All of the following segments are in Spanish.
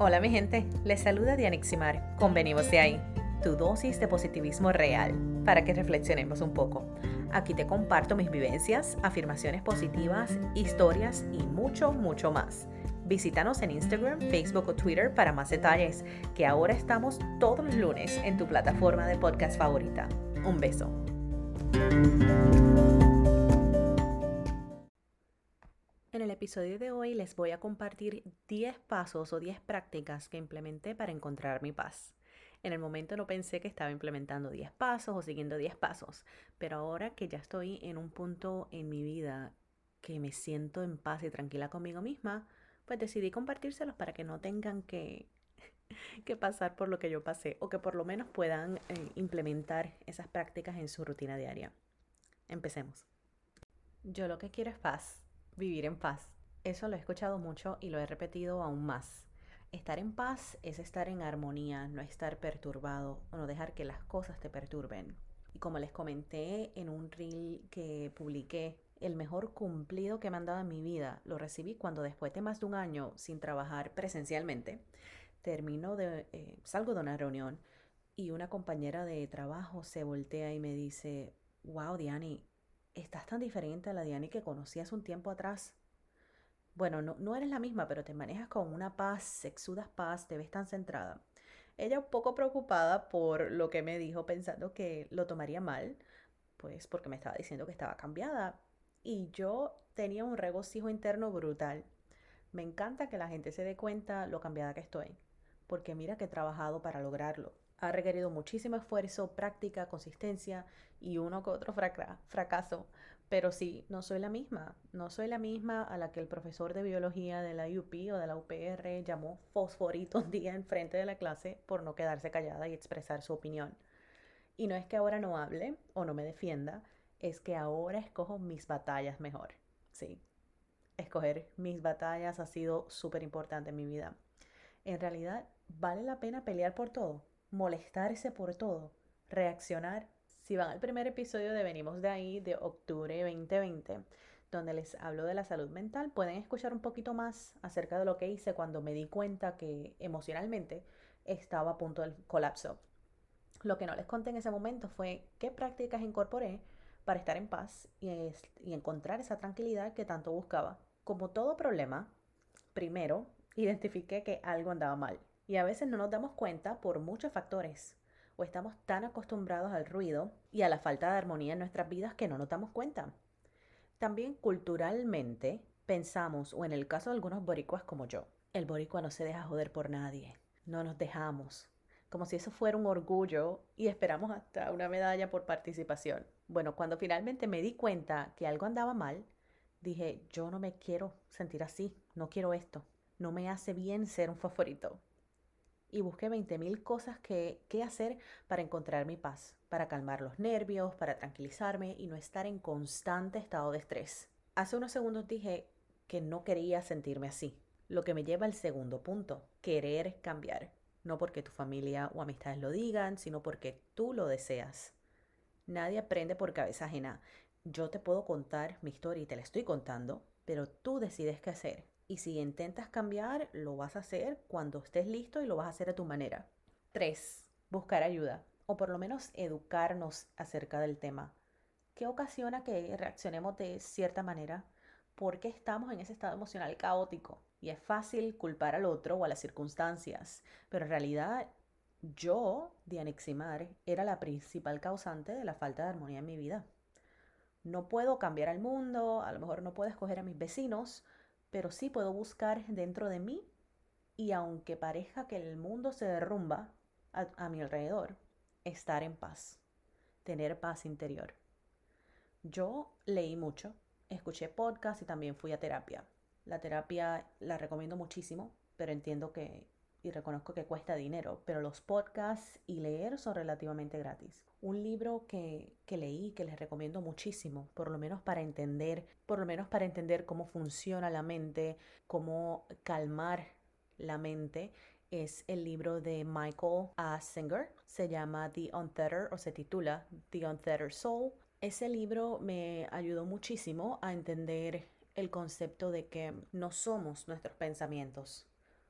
Hola mi gente, les saluda Dianiximar. Convenimos de ahí, tu dosis de positivismo real, para que reflexionemos un poco. Aquí te comparto mis vivencias, afirmaciones positivas, historias y mucho, mucho más. Visítanos en Instagram, Facebook o Twitter para más detalles, que ahora estamos todos los lunes en tu plataforma de podcast favorita. Un beso. Episodio de hoy les voy a compartir 10 pasos o 10 prácticas que implementé para encontrar mi paz. En el momento no pensé que estaba implementando 10 pasos o siguiendo 10 pasos, pero ahora que ya estoy en un punto en mi vida que me siento en paz y tranquila conmigo misma, pues decidí compartírselos para que no tengan que, que pasar por lo que yo pasé o que por lo menos puedan eh, implementar esas prácticas en su rutina diaria. Empecemos. Yo lo que quiero es paz vivir en paz. Eso lo he escuchado mucho y lo he repetido aún más. Estar en paz es estar en armonía, no estar perturbado o no dejar que las cosas te perturben. Y como les comenté en un reel que publiqué, el mejor cumplido que me han dado en mi vida lo recibí cuando después de más de un año sin trabajar presencialmente, termino de, eh, salgo de una reunión y una compañera de trabajo se voltea y me dice, wow, Diani, estás tan diferente a la Diani que conocí hace un tiempo atrás. Bueno, no, no eres la misma, pero te manejas con una paz, exudas paz, te ves tan centrada. Ella un poco preocupada por lo que me dijo, pensando que lo tomaría mal, pues porque me estaba diciendo que estaba cambiada. Y yo tenía un regocijo interno brutal. Me encanta que la gente se dé cuenta lo cambiada que estoy, porque mira que he trabajado para lograrlo ha requerido muchísimo esfuerzo, práctica, consistencia y uno que otro fracaso. Pero sí, no soy la misma. No soy la misma a la que el profesor de biología de la UP o de la UPR llamó fosforito un día enfrente de la clase por no quedarse callada y expresar su opinión. Y no es que ahora no hable o no me defienda, es que ahora escojo mis batallas mejor. Sí, escoger mis batallas ha sido súper importante en mi vida. En realidad, ¿vale la pena pelear por todo? Molestarse por todo, reaccionar. Si van al primer episodio de Venimos de ahí de octubre 2020, donde les hablo de la salud mental, pueden escuchar un poquito más acerca de lo que hice cuando me di cuenta que emocionalmente estaba a punto del colapso. Lo que no les conté en ese momento fue qué prácticas incorporé para estar en paz y, y encontrar esa tranquilidad que tanto buscaba. Como todo problema, primero identifiqué que algo andaba mal. Y a veces no nos damos cuenta por muchos factores. O estamos tan acostumbrados al ruido y a la falta de armonía en nuestras vidas que no nos damos cuenta. También culturalmente pensamos, o en el caso de algunos boricuas como yo, el boricua no se deja joder por nadie. No nos dejamos. Como si eso fuera un orgullo y esperamos hasta una medalla por participación. Bueno, cuando finalmente me di cuenta que algo andaba mal, dije, yo no me quiero sentir así, no quiero esto. No me hace bien ser un favorito y busqué 20.000 cosas que, que hacer para encontrar mi paz, para calmar los nervios, para tranquilizarme y no estar en constante estado de estrés. Hace unos segundos dije que no quería sentirme así, lo que me lleva al segundo punto, querer cambiar, no porque tu familia o amistades lo digan, sino porque tú lo deseas. Nadie aprende por cabeza ajena. Yo te puedo contar mi historia y te la estoy contando, pero tú decides qué hacer. Y si intentas cambiar, lo vas a hacer cuando estés listo y lo vas a hacer a tu manera. 3. Buscar ayuda o por lo menos educarnos acerca del tema. ¿Qué ocasiona que reaccionemos de cierta manera? ¿Por qué estamos en ese estado emocional caótico? Y es fácil culpar al otro o a las circunstancias, pero en realidad yo, Dianeximar, era la principal causante de la falta de armonía en mi vida. No puedo cambiar al mundo, a lo mejor no puedo escoger a mis vecinos, pero sí puedo buscar dentro de mí y aunque parezca que el mundo se derrumba a, mi alrededor, estar en paz, tener paz interior. Yo leí mucho, escuché podcast y también fui a terapia. La terapia la recomiendo muchísimo, pero entiendo que y reconozco que cuesta dinero, pero los podcasts y leer son relativamente gratis. Un libro que, que leí que les recomiendo muchísimo, por lo menos para entender, por lo menos para entender cómo funciona la mente, cómo calmar la mente, es el libro de Michael A. Singer. Se llama The Untethered o se titula The Untethered Soul. Ese libro me ayudó muchísimo a entender el concepto de que no somos nuestros pensamientos,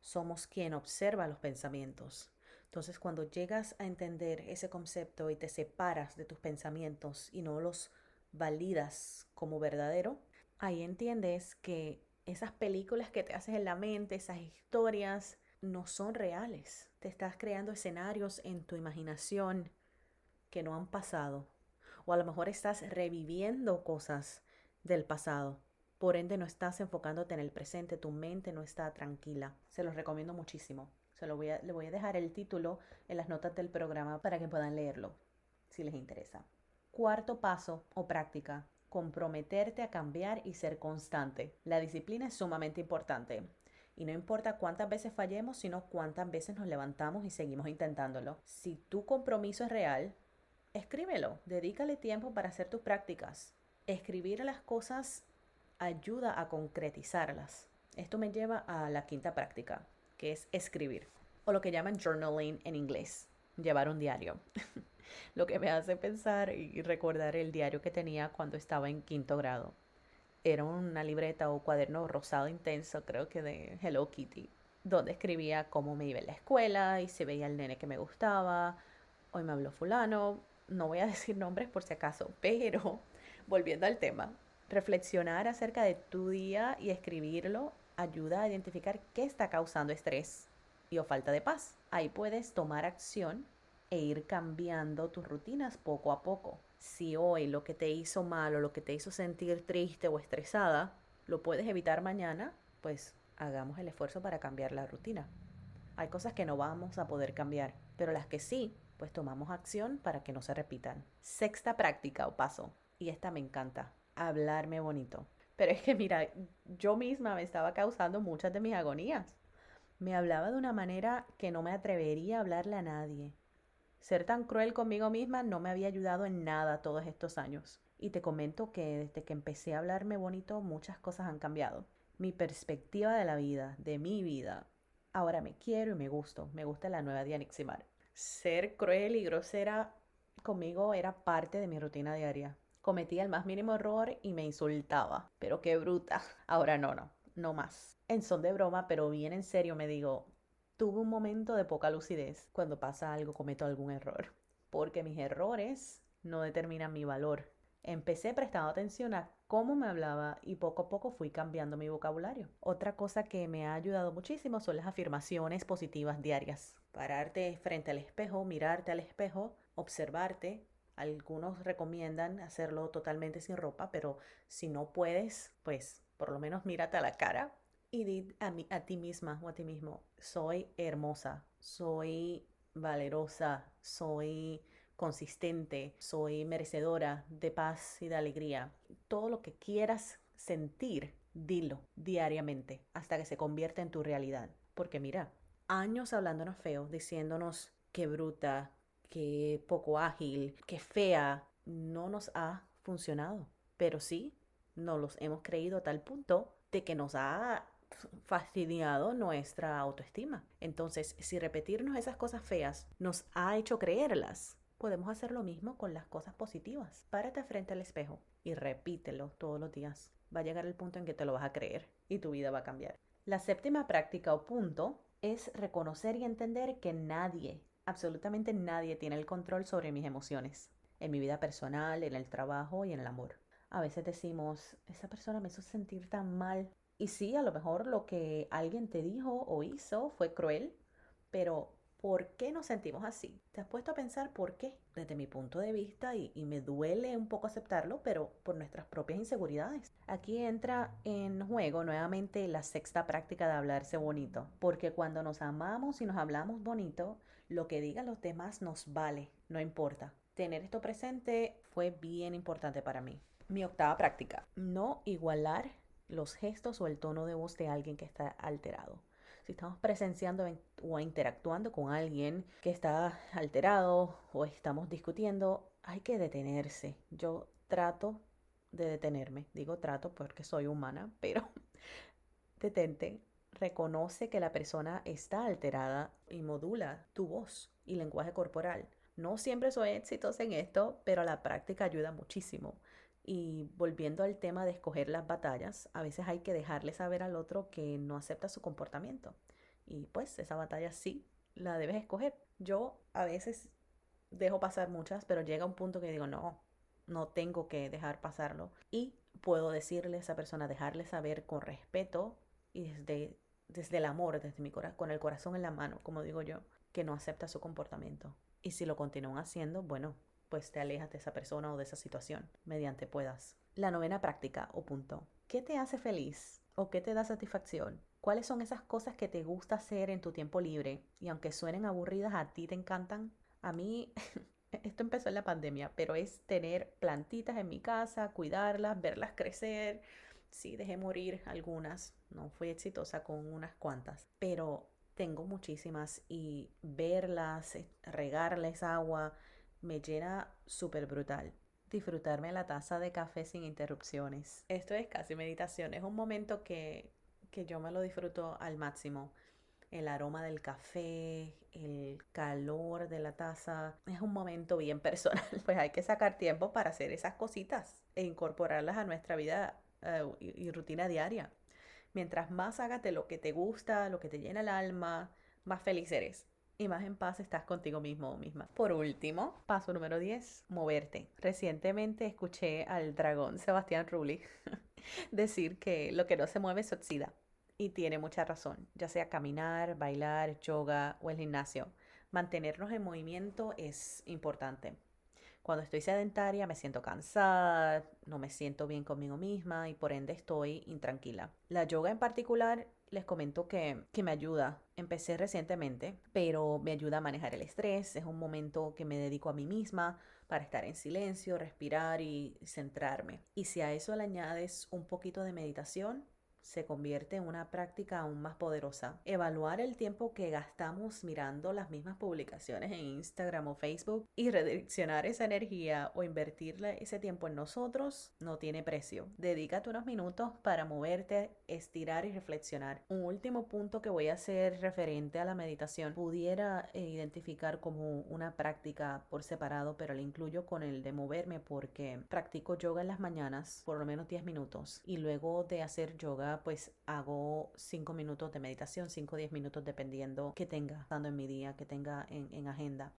somos quien observa los pensamientos. Entonces, cuando llegas a entender ese concepto y te separas de tus pensamientos y no los validas como verdadero, ahí entiendes que esas películas que te haces en la mente, esas historias, no son reales. Te estás creando escenarios en tu imaginación que no han pasado. O a lo mejor estás reviviendo cosas del pasado. Por ende, no estás enfocándote en el presente, tu mente no está tranquila. Se los recomiendo muchísimo. Se lo voy a, le voy a dejar el título en las notas del programa para que puedan leerlo, si les interesa. Cuarto paso o práctica, comprometerte a cambiar y ser constante. La disciplina es sumamente importante. Y no importa cuántas veces fallemos, sino cuántas veces nos levantamos y seguimos intentándolo. Si tu compromiso es real, escríbelo, dedícale tiempo para hacer tus prácticas. Escribir las cosas ayuda a concretizarlas. Esto me lleva a la quinta práctica, que es escribir, o lo que llaman journaling en inglés, llevar un diario. lo que me hace pensar y recordar el diario que tenía cuando estaba en quinto grado. Era una libreta o cuaderno rosado intenso, creo que de Hello Kitty, donde escribía cómo me iba en la escuela y si veía el nene que me gustaba. Hoy me habló fulano, no voy a decir nombres por si acaso, pero volviendo al tema, reflexionar acerca de tu día y escribirlo ayuda a identificar qué está causando estrés y o falta de paz. Ahí puedes tomar acción e ir cambiando tus rutinas poco a poco. Si hoy lo que te hizo mal o lo que te hizo sentir triste o estresada lo puedes evitar mañana, pues hagamos el esfuerzo para cambiar la rutina. Hay cosas que no vamos a poder cambiar, pero las que sí, pues tomamos acción para que no se repitan. Sexta práctica o paso, y esta me encanta, hablarme bonito. Pero es que mira, yo misma me estaba causando muchas de mis agonías. Me hablaba de una manera que no me atrevería a hablarle a nadie. Ser tan cruel conmigo misma no me había ayudado en nada todos estos años. Y te comento que desde que empecé a hablarme bonito muchas cosas han cambiado. Mi perspectiva de la vida, de mi vida. Ahora me quiero y me gusto. Me gusta la nueva Diana Ximar. Ser cruel y grosera conmigo era parte de mi rutina diaria cometía el más mínimo error y me insultaba. Pero qué bruta. Ahora no, no, no más. En son de broma, pero bien en serio me digo, tuve un momento de poca lucidez. Cuando pasa algo cometo algún error. Porque mis errores no determinan mi valor. Empecé prestando atención a cómo me hablaba y poco a poco fui cambiando mi vocabulario. Otra cosa que me ha ayudado muchísimo son las afirmaciones positivas diarias. Pararte frente al espejo, mirarte al espejo, observarte, algunos recomiendan hacerlo totalmente sin ropa, pero si no puedes, pues por lo menos mírate a la cara y di a, a ti misma o a ti mismo, soy hermosa, soy valerosa, soy consistente, soy merecedora de paz y de alegría. Todo lo que quieras sentir, dilo diariamente hasta que se convierta en tu realidad. Porque mira, años hablándonos feo, diciéndonos que bruta, que poco ágil, que fea, no nos ha funcionado. Pero sí, nos los hemos creído a tal punto de que nos ha fastidiado nuestra autoestima. Entonces, si repetirnos esas cosas feas nos ha hecho creerlas, podemos hacer lo mismo con las cosas positivas. Párate frente al espejo y repítelo todos los días. Va a llegar el punto en que te lo vas a creer y tu vida va a cambiar. La séptima práctica o punto es reconocer y entender que nadie, absolutamente nadie tiene el control sobre mis emociones, en mi vida personal, en el trabajo y en el amor. A veces decimos, esa persona me hizo sentir tan mal. Y sí, a lo mejor lo que alguien te dijo o hizo fue cruel, pero ¿por qué nos sentimos así? ¿Te has puesto a pensar por qué? Desde mi punto de vista, y, me duele un poco aceptarlo, pero por nuestras propias inseguridades. Aquí entra en juego nuevamente la sexta práctica de hablarse bonito, porque cuando nos amamos y nos hablamos bonito, lo que digan los demás nos vale, no importa. Tener esto presente fue bien importante para mí. Mi octava práctica, no igualar los gestos o el tono de voz de alguien que está alterado. Si estamos presenciando o interactuando con alguien que está alterado o estamos discutiendo, hay que detenerse. Yo trato de detenerme. Digo trato porque soy humana, pero detente, reconoce que la persona está alterada y modula tu voz y lenguaje corporal. No siempre soy exitosa en esto, pero la práctica ayuda muchísimo. Y volviendo al tema de escoger las batallas, a veces hay que dejarle saber al otro que no acepta su comportamiento Y pues esa batalla sí la debes escoger. Yo a veces dejo pasar muchas, pero llega un punto que digo, no, no tengo que dejar pasarlo. Y puedo decirle a esa persona, dejarle saber con respeto y desde, desde el amor, desde mi corazón, con el corazón en la mano, como digo yo, que no acepta su comportamiento. Y si lo continúan haciendo, bueno, pues te alejas de esa persona o de esa situación mediante puedas. La novena práctica o punto. ¿Qué te hace feliz o qué te da satisfacción? ¿Cuáles son esas cosas que te gusta hacer en tu tiempo libre y aunque suenen aburridas, a ti te encantan? A mí, esto empezó en la pandemia, pero es tener plantitas en mi casa, cuidarlas, verlas crecer. Sí, dejé morir algunas, no fui exitosa con unas cuantas, pero tengo muchísimas y verlas, eh, regarles agua, me llena súper brutal. Disfrutarme la taza de café sin interrupciones. Esto es casi meditación, es un momento que, que yo me lo disfruto al máximo el aroma del café, el calor de la taza. Es un momento bien personal, pues hay que sacar tiempo para hacer esas cositas e incorporarlas a nuestra vida eh, y, rutina diaria. Mientras más hagas de lo que te gusta, lo que te llena el alma, más feliz eres y más en paz estás contigo mismo o misma. Por último, paso número 10, moverte. Recientemente escuché al dragón Sebastián Rulli decir que lo que no se mueve se oxida. Y tiene mucha razón, ya sea caminar, bailar, yoga o el gimnasio. Mantenernos en movimiento es importante. Cuando estoy sedentaria me siento cansada, no me siento bien conmigo misma y por ende estoy intranquila. La yoga en particular les comento que, que, me ayuda. Empecé recientemente, pero me ayuda a manejar el estrés. Es un momento que me dedico a mí misma para estar en silencio, respirar y centrarme. Y si a eso le añades un poquito de meditación, se convierte en una práctica aún más poderosa. Evaluar el tiempo que gastamos mirando las mismas publicaciones en Instagram o Facebook y redireccionar esa energía o invertirle ese tiempo en nosotros no tiene precio. Dedícate unos minutos para moverte, estirar y reflexionar. Un último punto que voy a hacer referente a la meditación pudiera eh, identificar como una práctica por separado, pero la incluyo con el de moverme porque practico yoga en las mañanas por lo menos 10 minutos y luego de hacer yoga pues hago 5 minutos de meditación, 5 o 10 minutos dependiendo que tenga dando en mi día, que tenga en, en agenda.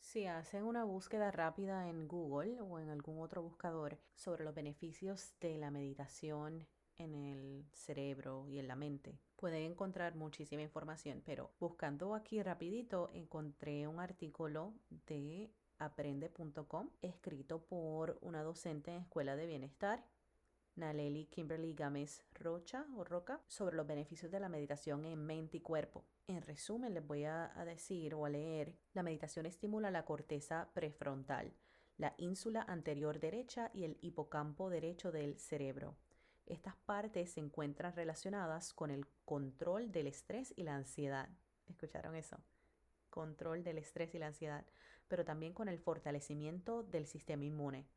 Si hacen una búsqueda rápida en Google o en algún otro buscador sobre los beneficios de la meditación en el cerebro y en la mente. Pueden encontrar muchísima información, pero buscando aquí rapidito encontré un artículo de aprende.com escrito por una docente en escuela de bienestar Naleli Kimberly Gámez Rocha o Roca sobre los beneficios de la meditación en mente y cuerpo. En resumen, les voy a, decir o a leer, la meditación estimula la corteza prefrontal, la ínsula anterior derecha y el hipocampo derecho del cerebro. Estas partes se encuentran relacionadas con el control del estrés y la ansiedad. ¿Escucharon eso? Control del estrés y la ansiedad, pero también con el fortalecimiento del sistema inmune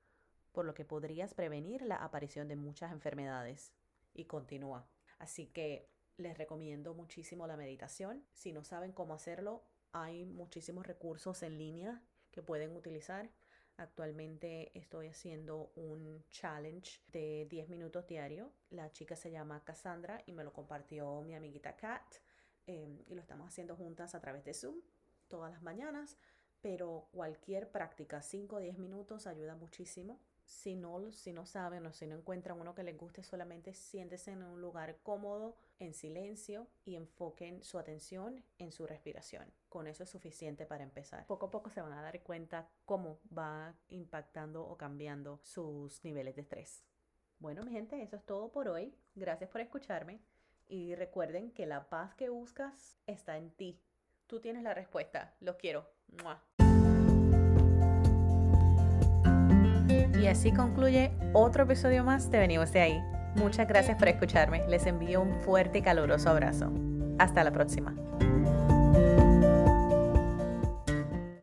por lo que podrías prevenir la aparición de muchas enfermedades. Y continúa. Así que les recomiendo muchísimo la meditación. Si no saben cómo hacerlo, hay muchísimos recursos en línea que pueden utilizar. Actualmente estoy haciendo un challenge de 10 minutos diario. La chica se llama Cassandra y me lo compartió mi amiguita Kat. Em, y lo estamos haciendo juntas a través de Zoom todas las mañanas. Pero cualquier práctica, 5 o 10 minutos, ayuda muchísimo si no, si no saben o si no encuentran uno que les guste, solamente siéntese en un lugar cómodo, en silencio y enfoquen su atención en su respiración. Con eso es suficiente para empezar. Poco a poco se van a dar cuenta cómo va impactando o cambiando sus niveles de estrés. Bueno, mi gente, eso es todo por hoy. Gracias por escucharme y recuerden que la paz que buscas está en ti. Tú tienes la respuesta. Los quiero. Y así concluye otro episodio más de Venimos de ahí. Muchas gracias por escucharme. Les envío un fuerte y caluroso abrazo. Hasta la próxima.